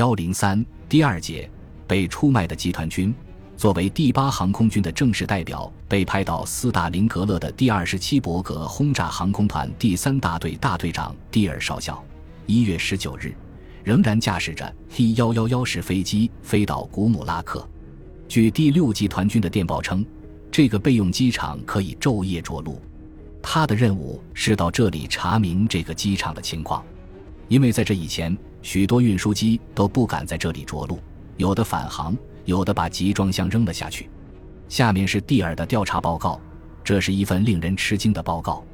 幺零三第二节被出卖的集团军，作为第八航空军的正式代表，被派到斯大林格勒的第二十七伯格轰炸航空团第三大队大队长蒂尔少校，一月十九日，仍然驾驶着 T 幺幺幺式飞机飞到古姆拉克。据第六集团军的电报称，这个备用机场可以昼夜着陆。他的任务是到这里查明这个机场的情况，因为在这以前。许多运输机都不敢在这里着陆，有的返航，有的把集装箱扔了下去。下面是蒂尔的调查报告，这是一份令人吃惊的报告。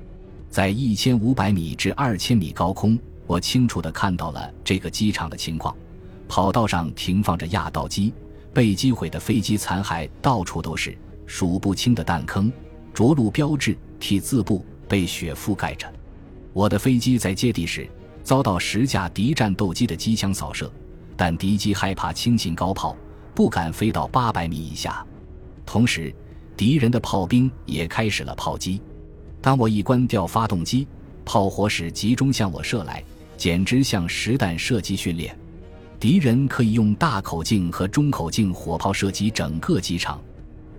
在一千五百米至二千米高空，我清楚地看到了这个机场的情况。跑道上停放着压道机，被击毁的飞机残骸到处都是，数不清的弹坑，着陆标志、T 字部被雪覆盖着。我的飞机在接地时。遭到十架敌战斗机的机枪扫射，但敌机害怕轻信高炮，不敢飞到八百米以下。同时，敌人的炮兵也开始了炮击。当我一关掉发动机，炮火使集中向我射来，简直像实弹射击训练。敌人可以用大口径和中口径火炮射击整个机场。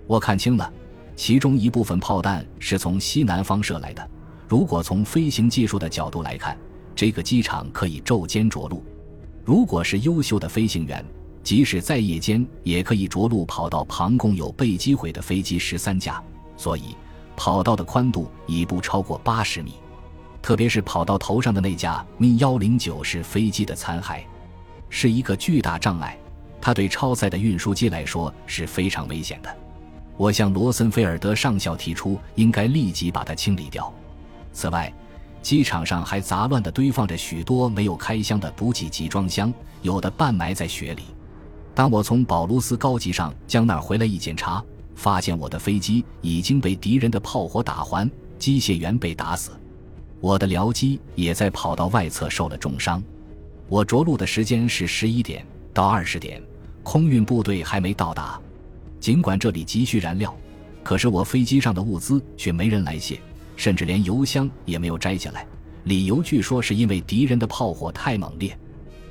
我看清了，其中一部分炮弹是从西南方射来的。如果从飞行技术的角度来看，这个机场可以昼间着陆，如果是优秀的飞行员，即使在夜间也可以着陆跑道旁共有被击毁的飞机十三架，所以跑道的宽度已不超过八十米。特别是跑道头上的那架咪幺零九式飞机的残骸，是一个巨大障碍，它对超载的运输机来说是非常危险的。我向罗森菲尔德上校提出，应该立即把它清理掉。此外，机场上还杂乱地堆放着许多没有开箱的补给集装箱，有的半埋在雪里。当我从保卢斯高级上将那儿回来一检查，发现我的飞机已经被敌人的炮火打环，机械员被打死，我的僚机也在跑道外侧受了重伤。我着陆的时间是十一点到二十点，空运部队还没到达。尽管这里急需燃料，可是我飞机上的物资却没人来卸。甚至连油箱也没有摘下来，理由据说是因为敌人的炮火太猛烈。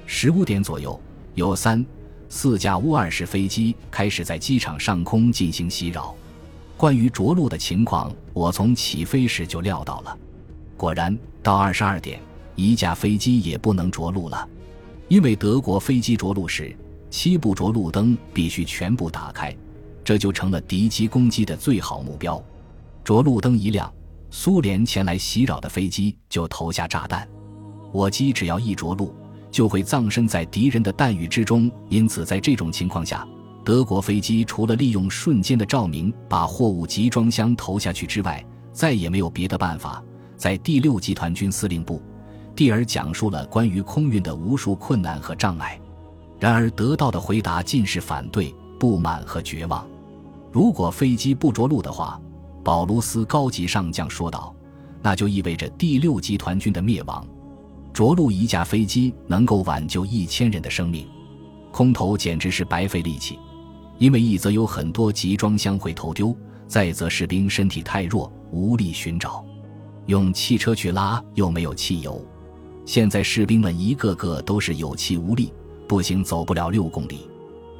十五点左右，有三四架乌二式飞机开始在机场上空进行袭扰。关于着陆的情况，我从起飞时就料到了。果然，到二十二点，一架飞机也不能着陆了，因为德国飞机着陆时，七部着陆灯必须全部打开，这就成了敌机攻击的最好目标。着陆灯一亮。苏联前来袭扰的飞机就投下炸弹，我机只要一着陆，就会葬身在敌人的弹雨之中。因此，在这种情况下，德国飞机除了利用瞬间的照明把货物集装箱投下去之外，再也没有别的办法。在第六集团军司令部，蒂尔讲述了关于空运的无数困难和障碍，然而得到的回答尽是反对、不满和绝望。如果飞机不着陆的话，保卢斯高级上将说道：“那就意味着第六集团军的灭亡。着陆一架飞机能够挽救一千人的生命，空投简直是白费力气。因为一则有很多集装箱会投丢，再则士兵身体太弱，无力寻找。用汽车去拉又没有汽油。现在士兵们一个个都是有气无力，步行走不了六公里。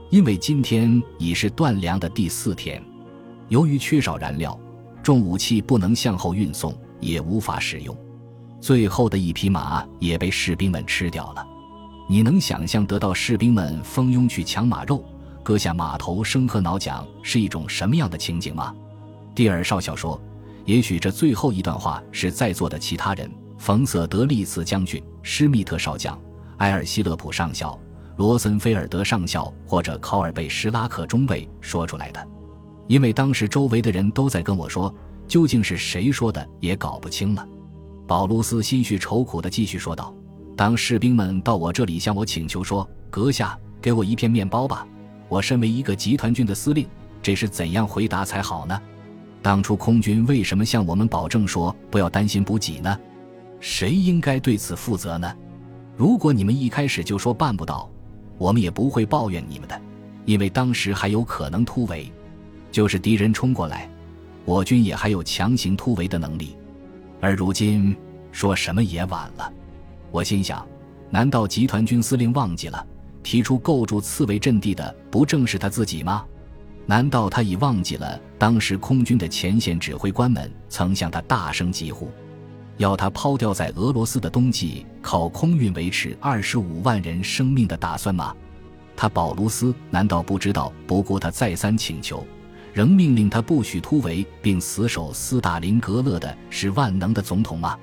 因为今天已是断粮的第四天，由于缺少燃料。”重武器不能向后运送，也无法使用。最后的一匹马也被士兵们吃掉了。你能想象得到士兵们蜂拥去抢马肉、割下马头生喝脑浆是一种什么样的情景吗？蒂尔少校说：“也许这最后一段话是在座的其他人——冯瑟德利茨将军、施密特少将、埃尔希勒普上校、罗森菲尔德上校或者考尔贝施拉克中尉说出来的。”因为当时周围的人都在跟我说，究竟是谁说的也搞不清了。保卢斯心绪愁苦地继续说道：“当士兵们到我这里向我请求说，阁下给我一片面包吧，我身为一个集团军的司令，这是怎样回答才好呢？当初空军为什么向我们保证说不要担心补给呢？谁应该对此负责呢？如果你们一开始就说办不到，我们也不会抱怨你们的，因为当时还有可能突围。”就是敌人冲过来，我军也还有强行突围的能力，而如今说什么也晚了。我心想，难道集团军司令忘记了，提出构筑刺猬阵地的不正是他自己吗？难道他已忘记了当时空军的前线指挥官们曾向他大声疾呼，要他抛掉在俄罗斯的冬季靠空运维持二十五万人生命的打算吗？他保卢斯难道不知道不顾他再三请求，仍命令他不许突围并死守斯大林格勒的是万能的总统吗？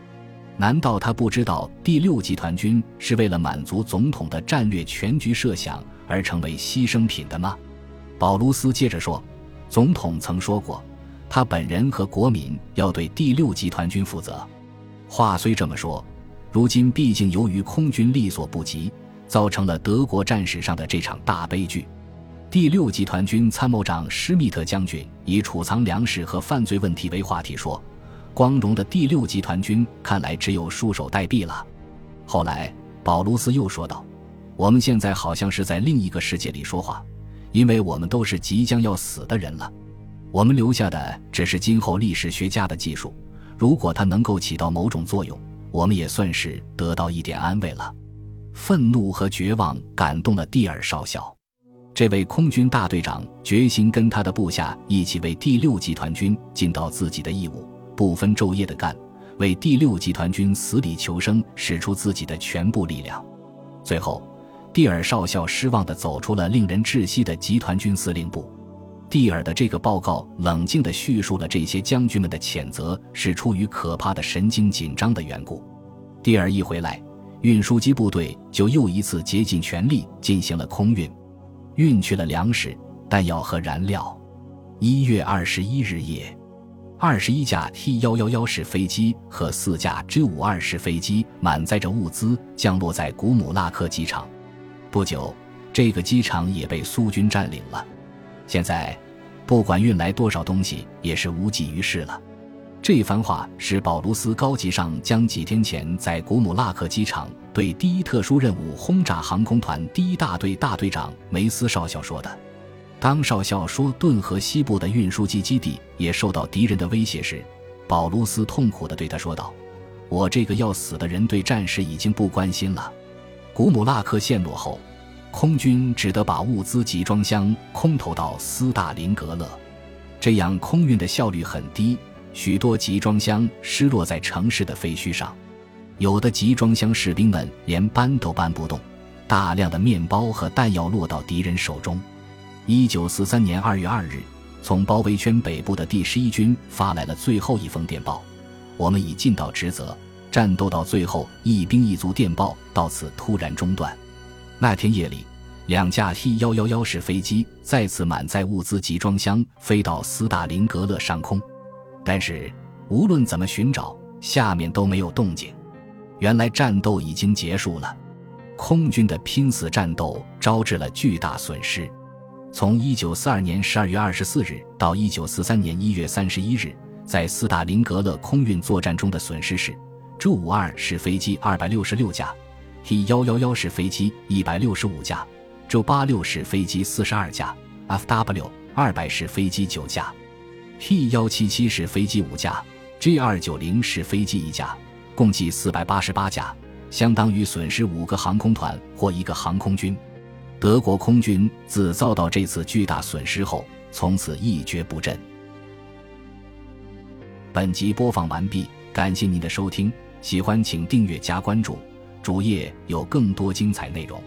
难道他不知道第六集团军是为了满足总统的战略全局设想而成为牺牲品的吗？保卢斯接着说：“总统曾说过，他本人和国民要对第六集团军负责。话虽这么说，如今毕竟由于空军力所不及，造成了德国战史上的这场大悲剧。第六集团军参谋长施密特将军以储藏粮食和犯罪问题为话题说：‘光荣的第六集团军看来只有束手待毙了。’后来，保卢斯又说道：‘我们现在好像是在另一个世界里说话。’”因为我们都是即将要死的人了，我们留下的只是今后历史学家的技术。如果它能够起到某种作用，我们也算是得到一点安慰了。愤怒和绝望感动了蒂尔少校，这位空军大队长决心跟他的部下一起为第六集团军尽到自己的义务，不分昼夜的干，为第六集团军死里求生，使出自己的全部力量。最后。蒂尔少校失望地走出了令人窒息的集团军司令部。蒂尔的这个报告冷静地叙述了这些将军们的谴责是出于可怕的神经紧张的缘故。蒂尔一回来，运输机部队就又一次竭尽全力进行了空运，运去了粮食、弹药和燃料。一月二十一日夜，二十一架 T 幺幺幺式飞机和四架 G 五二式飞机满载着物资降落在古姆拉克机场。不久，这个机场也被苏军占领了。现在，不管运来多少东西，也是无济于事了。这番话是保卢斯高级上将几天前在古姆拉克机场对第一特殊任务轰炸航空团第一大队大队长梅斯少校说的。当少校说顿河西部的运输机基地也受到敌人的威胁时，保卢斯痛苦地对他说道：“我这个要死的人对战事已经不关心了。”古姆拉克陷落后，空军只得把物资集装箱空投到斯大林格勒，这样空运的效率很低，许多集装箱失落在城市的废墟上，有的集装箱士兵们连搬都搬不动，大量的面包和弹药落到敌人手中。一九四三年二月二日，从包围圈北部的第十一军发来了最后一封电报：“我们已尽到职责。”战斗到最后，一兵一卒电报到此突然中断。那天夜里，两架 T 幺幺幺式飞机再次满载物资集装箱飞到斯大林格勒上空，但是无论怎么寻找，下面都没有动静。原来战斗已经结束了，空军的拼死战斗招致了巨大损失。从一九四二年十二月二十四日到一九四三年一月三十一日，在斯大林格勒空运作战中的损失是。J 五二式飞机二百六十六架，T 幺幺幺式飞机一百六十五架，J 八六式飞机四十二架，FW 二百式飞机九架 P 幺七七式飞机五架，G 二九零式飞机一架，共计四百八十八架，相当于损失五个航空团或一个航空军。德国空军自遭到这次巨大损失后，从此一蹶不振。本集播放完毕，感谢您的收听。喜欢请订阅加关注，主页有更多精彩内容。